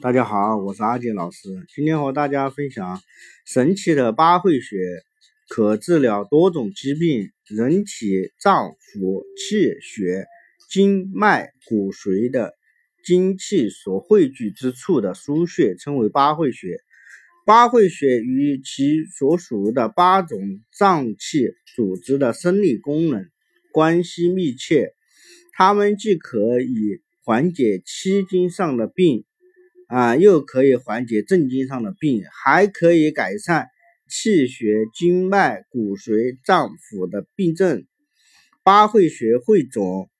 大家好，我是阿杰老师，今天和大家分享神奇的八会穴，可治疗多种疾病。人体脏腑、气血、经脉、骨髓的精气所汇聚之处的腧穴，称为八会穴。八会穴与其所属的八种脏器组织的生理功能关系密切，它们既可以缓解七经上的病。啊，又可以缓解正经上的病，还可以改善气血、经脉、骨髓、脏腑的病症。八会穴汇总：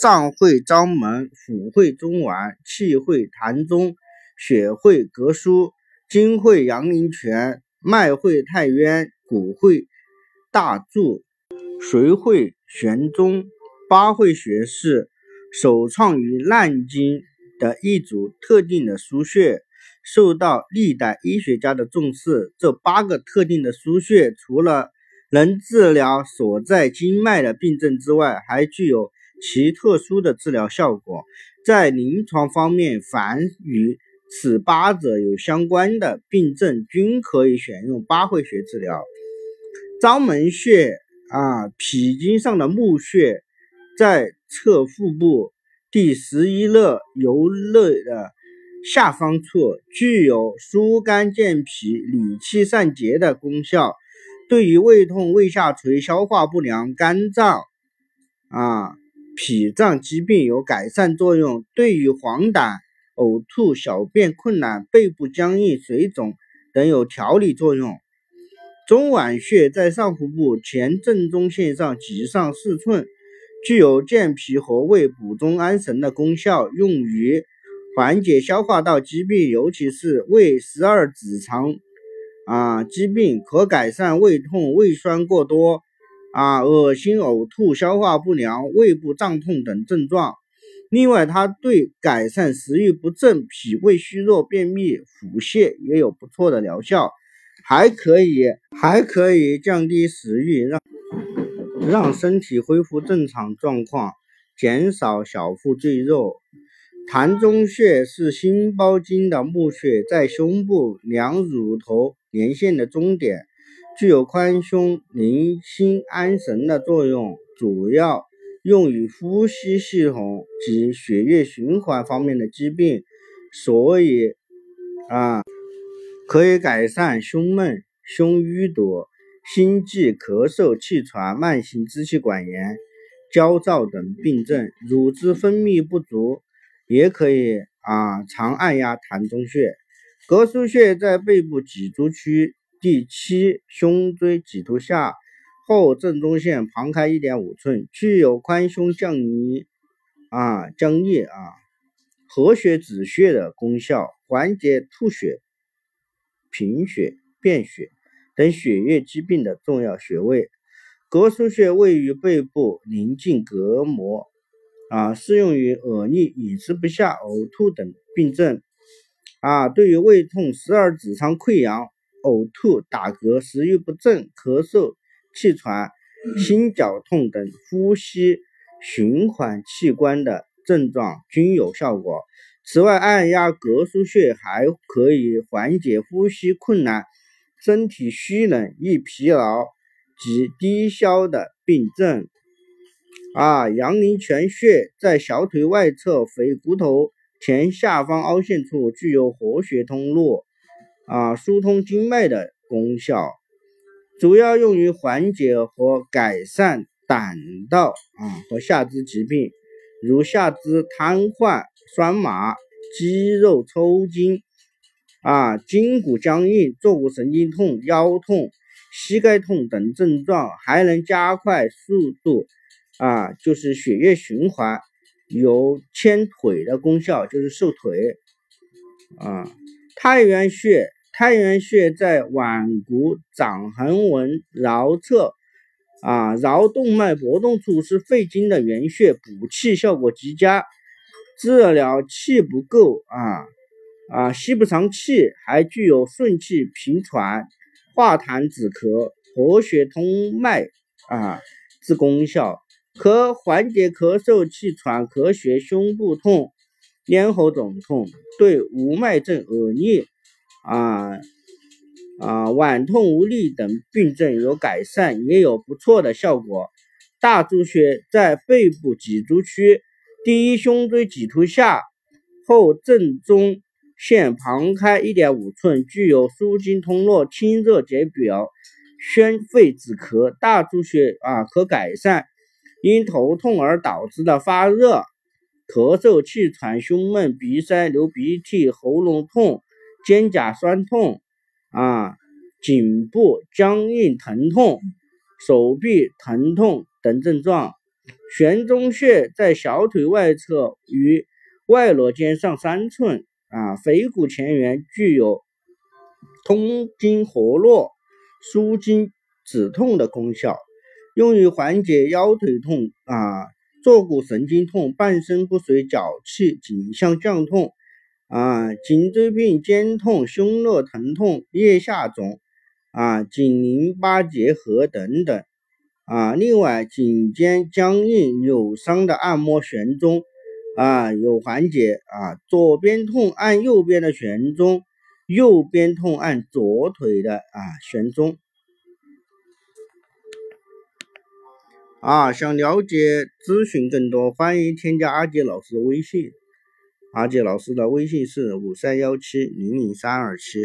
脏会章门，腑会中脘，气会膻中，血会膈腧，经会阳陵泉，脉会太渊，骨会大柱，髓会悬中。八会穴是首创于难经。的一组特定的腧穴受到历代医学家的重视。这八个特定的腧穴，除了能治疗所在经脉的病症之外，还具有其特殊的治疗效果。在临床方面，凡与此八者有相关的病症，均可以选用八会穴治疗。章门穴啊，脾经上的募穴，在侧腹部。第十一肋由肋的下方处，具有疏肝健脾、理气散结的功效，对于胃痛、胃下垂、消化不良、肝脏、啊脾脏疾病有改善作用；对于黄疸、呕吐、小便困难、背部僵硬、水肿等有调理作用。中脘穴在上腹部前正中线上脊上四寸。具有健脾和胃、补中安神的功效，用于缓解消化道疾病，尤其是胃十二指肠啊疾病，可改善胃痛、胃酸过多啊、恶心、呕吐、消化不良、胃部胀痛等症状。另外，它对改善食欲不振、脾胃虚弱、便秘、腹泻也有不错的疗效，还可以还可以降低食欲，让。让身体恢复正常状况，减少小腹赘肉。膻中穴是心包经的募穴，在胸部两乳头连线的中点，具有宽胸、宁心、安神的作用，主要用于呼吸系统及血液循环方面的疾病，所以啊，可以改善胸闷、胸淤堵。心悸、咳嗽、气喘、慢性支气管炎、焦躁等病症，乳汁分泌不足，也可以啊，常按压膻中穴。膈腧穴在背部脊柱区第七胸椎棘突下后正中线旁开一点五寸，具有宽胸降逆啊、降逆啊、合血止血的功效，缓解吐血、贫血、便血。等血液疾病的重要穴位，膈腧穴位于背部临近膈膜，啊，适用于恶逆、饮食不下、呕吐等病症，啊，对于胃痛、十二指肠溃疡、呕吐、打嗝、食欲不振、咳嗽、气喘、心绞痛等呼吸循环器官的症状均有效果。此外，按压膈腧穴还可以缓解呼吸困难。身体虚冷、易疲劳及低消的病症。啊，阳陵泉穴在小腿外侧腓骨头前下方凹陷处，具有活血通络、啊疏通经脉的功效，主要用于缓解和改善胆道啊和下肢疾病，如下肢瘫痪、酸麻、肌肉抽筋。啊，筋骨僵硬、坐骨神经痛、腰痛、膝盖痛等症状，还能加快速度啊，就是血液循环，有牵腿的功效，就是瘦腿啊。太渊穴，太渊穴在腕骨掌横纹桡侧啊，桡动脉搏动处是肺经的原穴，补气效果极佳，治疗气不够啊。啊，吸不上气，还具有顺气平喘、化痰止咳、活血通脉啊之功效，可缓解咳嗽、气喘、咳血、胸部痛咽喉肿痛，对无脉症、耳逆啊啊脘痛无力等病症有改善，也有不错的效果。大猪血在背部脊柱区第一胸椎棘突下后正中线旁开一点五寸，具有舒经通络、清热解表、宣肺止咳。大猪血啊可改善因头痛而导致的发热、咳嗽、气喘、胸闷、鼻塞、流鼻涕、喉咙痛、肩胛酸痛啊、颈部僵硬疼痛、手臂疼痛。等症状，悬中穴在小腿外侧与外踝尖上三寸，啊，腓骨前缘，具有通经活络、舒筋止痛的功效，用于缓解腰腿痛、啊坐骨神经痛、半身不遂、脚气、颈项降痛、啊颈椎病、肩痛、胸热疼痛、腋下肿、啊颈淋巴结核等等。啊，另外颈肩僵硬扭伤的按摩悬中，啊有缓解啊。左边痛按右边的悬中，右边痛按左腿的啊悬中。啊，想了解咨询更多，欢迎添加阿杰老师的微信。阿杰老师的微信是五三幺七零零三二七。